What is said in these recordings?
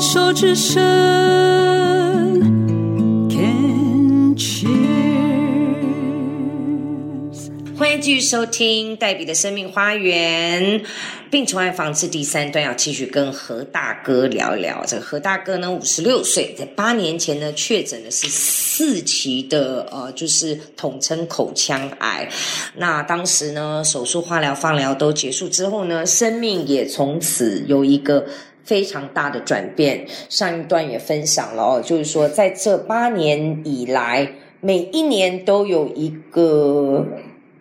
手之声，Can cheers。欢迎继续收听黛比的生命花园。病虫害防治第三段要继续跟何大哥聊一聊。这个何大哥呢，五十六岁，在八年前呢确诊的是四期的呃，就是统称口腔癌。那当时呢，手术、化疗、放疗都结束之后呢，生命也从此有一个非常大的转变。上一段也分享了哦，就是说在这八年以来，每一年都有一个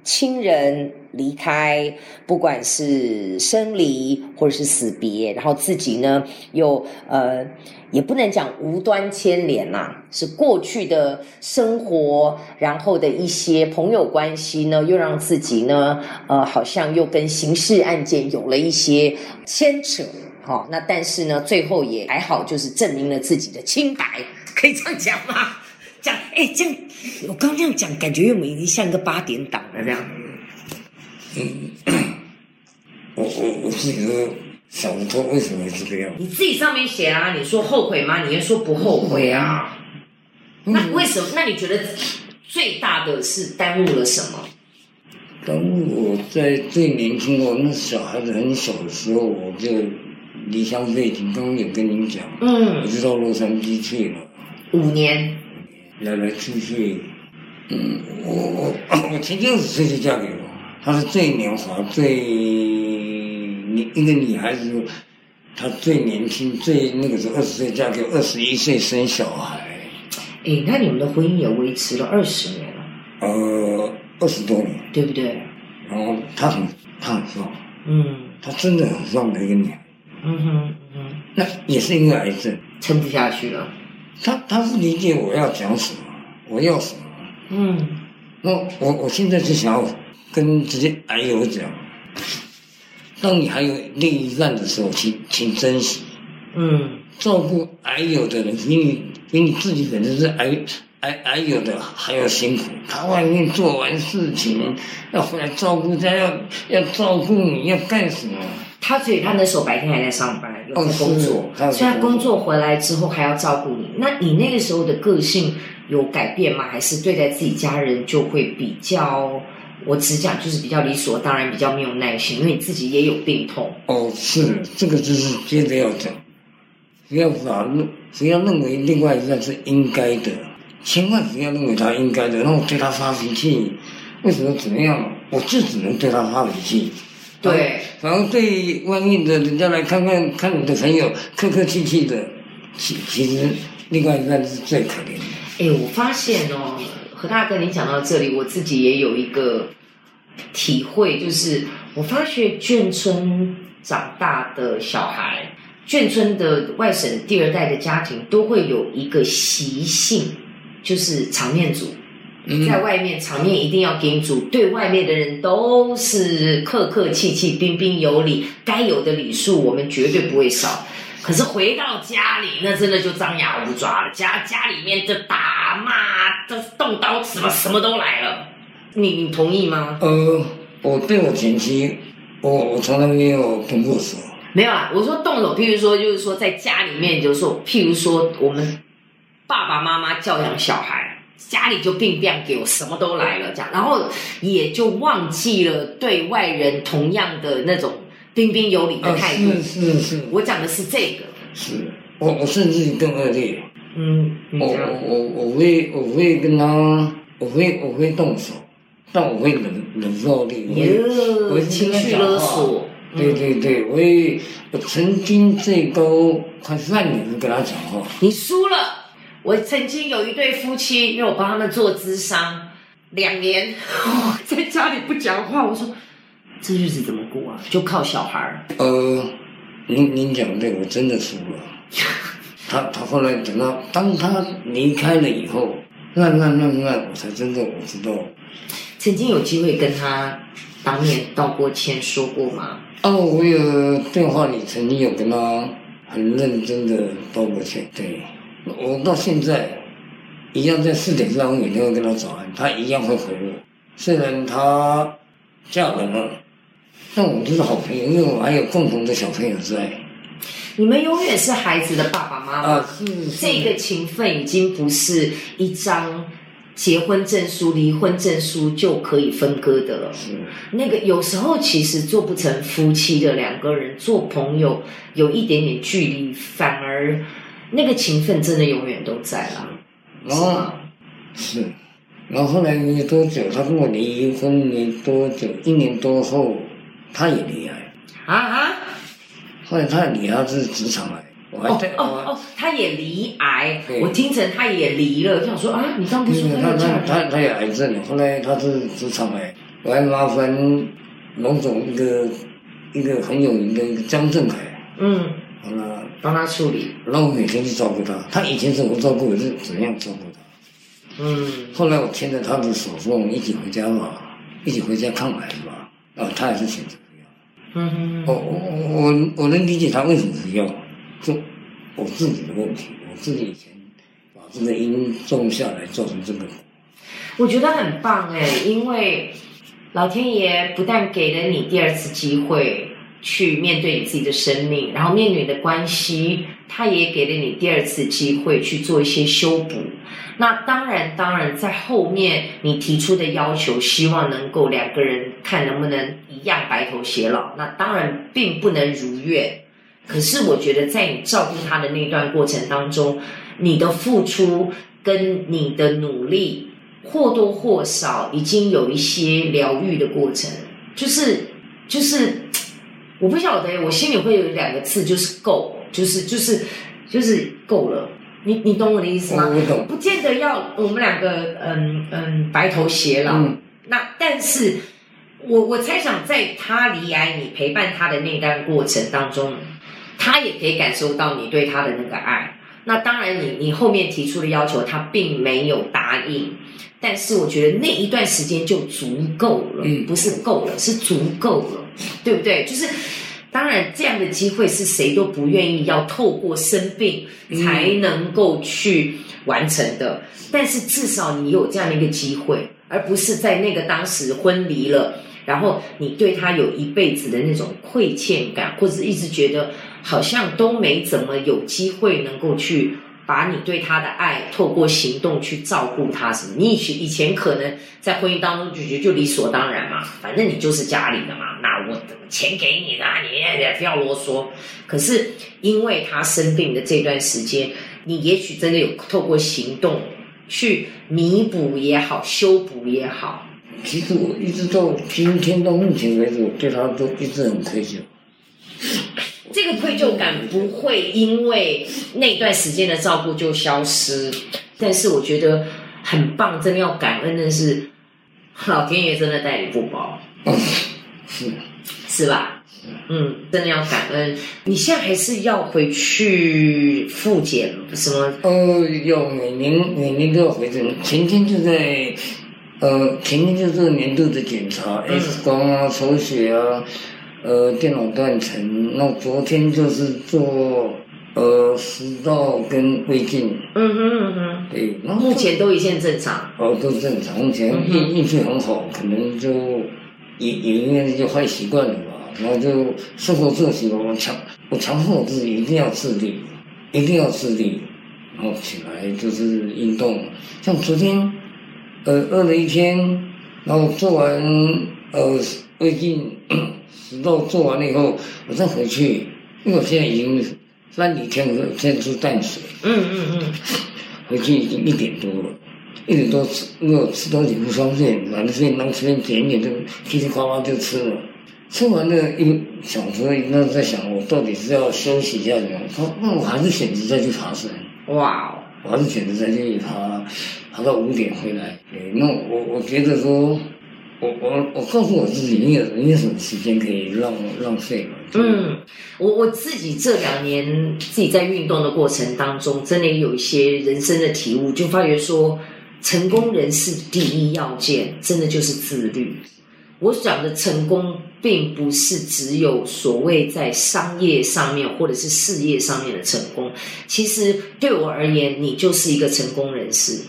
亲人离开，不管是生离或者是死别，然后自己呢又呃也不能讲无端牵连啦，是过去的生活，然后的一些朋友关系呢，又让自己呢呃好像又跟刑事案件有了一些牵扯。好、那但是呢，最后也还好，就是证明了自己的清白，可以这样讲吗？讲，哎，这样我刚这样讲，感觉又没经像个八点档了这样。嗯我我我自己都想不通为什么会这个样。你自己上面写啊，你说后悔吗？你又说不后悔啊。那为什么？那你觉得最大的是耽误了什么？当我在最年轻我那小孩子很小的时候，我就离乡背景，刚刚有跟您讲，嗯。我嗯，就到洛杉矶去了，五年，来来去去，嗯，我我 我前二十岁就嫁给我，她是最年华、最你一个女孩子，她最年轻、最那个时候二十岁嫁给我，二十一岁生小孩，哎，那你们的婚姻也维持了二十年了，呃，二十多年，对不对？然后她很她很壮，嗯。她真的很壮的一个女孩，嗯哼嗯哼，那也是一个癌症。撑不下去了。他他不理解我要讲什么，我要什么。嗯那我我现在就想要跟这些癌友讲，当你还有另一半的时候，请请珍惜嗯照顾癌友的人，比你比你自己本身是癌癌癌友的还要辛苦。他外面做完事情要回来照顾家，要要照顾你，要干什么？他所以他那时候白天还在上班，有在工作哦，所以他工作工作回来之后还要照顾你。那你那个时候的个性有改变吗？还是对待自己家人就会比较？我只讲就是比较理所当然，比较没有耐心，因为你自己也有病痛。哦，是这个就是接着要讲，不要把不要认为另外一半是应该的，千万不要认为他应该的，然后对他发脾气，为什么怎么样？我就只能对他发脾气。对，反而对外面的人家来看看看你的朋友客客气气的，其其实另外一半是最可怜的。哎，我发现哦，何大哥，你讲到这里，我自己也有一个体会，就是我发觉眷村长大的小孩，眷村的外省第二代的家庭都会有一个习性，就是场面组。嗯在外面场面一定要给主，对外面的人都是客客气气、彬彬有礼，该有的礼数我们绝对不会少。可是回到家里，那真的就张牙舞爪了，家家里面的打骂、这动刀，什么什么都来了。你你同意吗？呃，我对我前妻，我我从来没有动过手。没有啊，我说动手，譬如说，就是说在家里面，就是说，譬如说我们爸爸妈妈教养小孩，家里就病病给我什么都来了，这样，然后也就忘记了对外人同样的那种彬彬有礼的啊，态度。是是是。我讲的是这个，是，我我甚至更恶劣。嗯，我我我我会我会跟他，我会我会动手，但我会冷冷暴力，我情绪勒索，对对对，我会我曾经最高快半年跟他讲话，你输了。我曾经有一对夫妻，因为我帮他们做咨商，两年 在家里不讲话，我说这日子怎么过啊？就靠小孩儿。呃，您您讲的对，我真的输了。他他后来等到当他离开了以后，那那那那，我才真正我知道，曾经有机会跟他当面道过歉，说过吗？哦，我有电话里曾经有跟他很认真的道过歉，对我到现在一样在四点上，我每天会跟他早安，他一样会回我。虽然他嫁人了，但我们都是好朋友，因为我们还有共同的小朋友在。你们永远是孩子的爸爸妈妈。啊，是这个情分已经不是一张结婚证书、离婚证书就可以分割的了。是那个有时候其实做不成夫妻的两个人做朋友，有一点点距离，反而那个情分真的永远都在了。然后是，然后后来没多久，他跟我离婚没多久，一年多后，他也离癌。啊啊！后来他离他是直肠癌，我还哦在，哦哦，他也离癌，我听成他也离了，就想说啊，你刚不是说他他他他他有癌症，后来他是直肠癌，我还麻烦龙总一个一个很有名的一个江正凯，嗯，好了，帮他处理，让我每天去照顾他。他以前怎么照顾我是怎样照顾他。嗯后来我牵着他的手说：“我们一起回家吧，一起回家看孩子吧。”啊，他还是选择不要。嗯我我我我能理解他为什么不要，就我自己的问题，我自己以前把这个因种下来，造成这个果。我觉得很棒哎，因为老天爷不但给了你第二次机会去面对你自己的生命，然后面对你的关系，他也给了你第二次机会去做一些修补。那当然，当然，在后面你提出的要求，希望能够两个人看能不能一样白头偕老，那当然并不能如愿。可是我觉得，在你照顾他的那段过程当中，你的付出跟你的努力，或多或少已经有一些疗愈的过程，就是就是，我不晓得，我心里会有两个字，就是够，就是就是就是够了。你你懂我的意思吗？我我懂不见得要我们两个嗯嗯白头偕老。嗯那但是，我我猜想，在他离开，你陪伴他的那段过程当中，他也可以感受到你对他的那个爱。那当然你，你后面提出的要求，他并没有答应，但是我觉得那一段时间就足够了，嗯不是够了，是足够了，对不对？就是。当然，这样的机会是谁都不愿意要透过生病才能够去完成的。但是至少你有这样的一个机会，而不是在那个当时婚离了，然后你对他有一辈子的那种亏欠感，或者一直觉得好像都没怎么有机会能够去把你对他的爱透过行动去照顾他什么。你以前以前可能在婚姻当中就觉得就理所当然嘛，反正你就是家里的嘛，那我钱给你的，你也不要啰嗦。可是因为他生病的这段时间，你也许真的有透过行动去弥补也好，修补也好。其实我一直到今天到目前为止，我对他都一直很愧疚。这个愧疚感不会因为那段时间的照顾就消失，但是我觉得很棒，真的要感恩的是，老天爷真的待你不薄，是，是吧？嗯，真的要感恩。你现在还是要回去复检什么？呃，有每年每年都要回诊，前天就在，呃，前天就做年度的检查、嗯 x 光啊、抽血啊，呃，电脑断层。那昨天就是做呃食道跟胃镜，嗯哼嗯哼，对，然后目前都一切正常。哦都正常，目前运运气很好，可能就也也应该就坏习惯了吧，然后就生活作息我强我强迫我自己一定要自律，一定要自律，然后起来就是运动，像昨天呃饿了一天，然后做完呃胃镜食道做完了以后，我再回去，因为我现在已经三几天我，现在吃淡水。嗯嗯嗯，回去已经一点多了，一点多吃，因为我吃东西不方便，反正便当随便点一点就噼里呱啦就吃了。吃完了，一想说，那在想我到底是要休息一下怎么样？说那我还是选择再去爬山，哇哦，我还是选择再去爬，爬到五点回来。对，那我我觉得说，我我我告诉我自己，你有你有什么时间可以浪浪费嘛？嗯，我我自己这两年自己在运动的过程当中，真的有一些人生的体悟，就发觉说，成功人士第一要件，真的就是自律。我讲的成功，并不是只有所谓在商业上面或者是事业上面的成功。其实对我而言，你就是一个成功人士，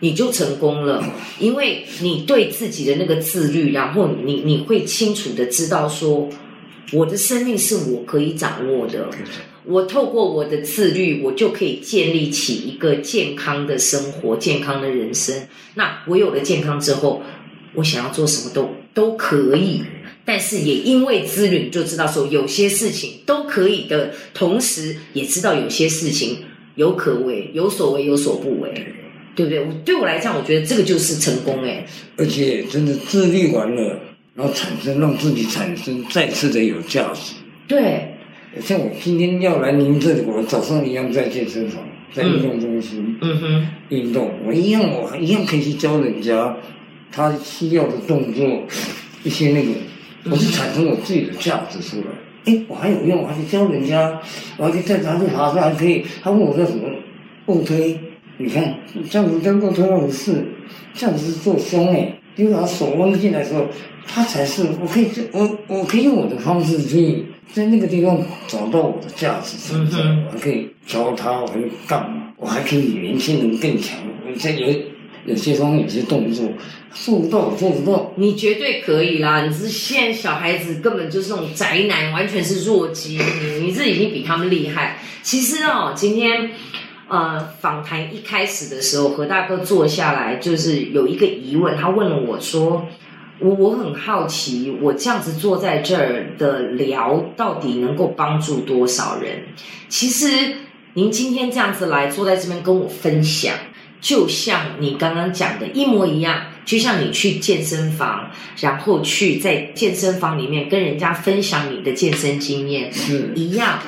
你就成功了，因为你对自己的那个自律，然后你你会清楚的知道说，我的生命是我可以掌握的，我透过我的自律，我就可以建立起一个健康的生活、健康的人生。那我有了健康之后，我想要做什么都都可以。但是也因为资源，就知道说有些事情都可以的同时，也知道有些事情有可为，有所为有所不为，对不对？我对我来讲，我觉得这个就是成功哎。而且真的自律完了，然后产生让自己产生再次的有价值。对，像我今天要来您这里，我早上一样在健身房，在运动中心，嗯哼，运动，我一样我一样可以去教人家他需要的动作，一些那个。我是产生我自己的价值出来，哎，我还有用，我还可以教人家，我还可以再拿去爬山，还可以。他问我说什么？卧推，你看这样子能够推那回事，这样子是做胸哎，因为他手弯进来的时候，他才是我可以，我我可以用我的方式去在那个地方找到我的价值存在，我还可以教他，我还可以干嘛？我还可以比年轻人更强，我在有。有些东西有些动作做不到，做不到。你绝对可以啦！你是现在小孩子根本就是那种宅男，完全是弱鸡。你你这已经比他们厉害。其实哦，今天呃访谈一开始的时候，何大哥坐下来就是有一个疑问，他问了我说：“我我很好奇，我这样子坐在这儿的聊，到底能够帮助多少人？”其实您今天这样子来坐在这边跟我分享。就像你刚刚讲的一模一样，就像你去健身房，然后去在健身房里面跟人家分享你的健身经验是一样，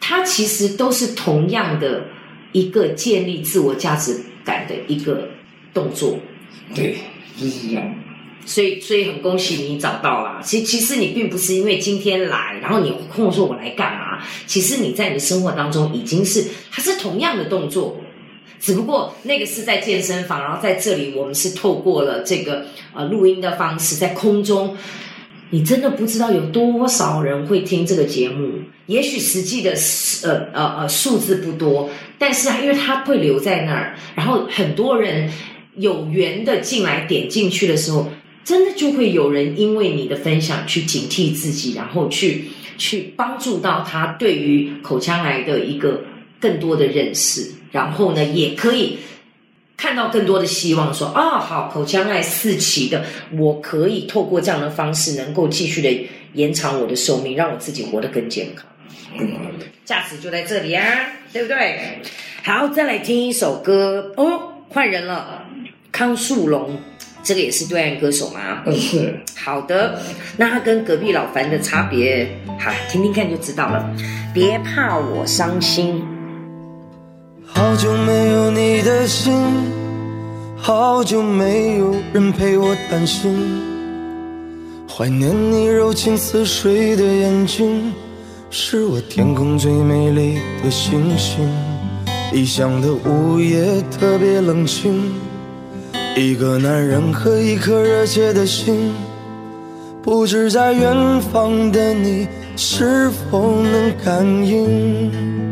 它其实都是同样的一个建立自我价值感的一个动作。对，就是这样。所以，所以很恭喜你找到了。其其实你并不是因为今天来，然后你空说我来干嘛？其实你在你的生活当中已经是，它是同样的动作。只不过那个是在健身房，然后在这里我们是透过了这个呃录音的方式，在空中，你真的不知道有多少人会听这个节目。也许实际的呃呃呃数字不多，但是因为它会留在那儿，然后很多人有缘的进来点进去的时候，真的就会有人因为你的分享去警惕自己，然后去去帮助到他对于口腔癌的一个更多的认识。然后呢，也可以看到更多的希望，说啊，好，口腔癌四期的，我可以透过这样的方式，能够继续的延长我的寿命，让我自己活得更健康。价值就在这里啊，对不对？好，再来听一首歌哦，换人了，康树龙，这个也是对岸歌手吗？嗯，是。好的，那他跟隔壁老樊的差别，好，听听看就知道了。别怕我伤心。好久没有你的信，好久没有人陪我谈心，怀念你柔情似水的眼睛，是我天空最美丽的星星。异乡的午夜特别冷清，一个男人和一颗热切的心，不知在远方的你是否能感应。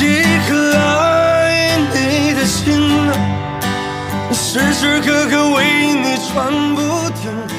一颗爱你的心，时时刻刻为你转不停。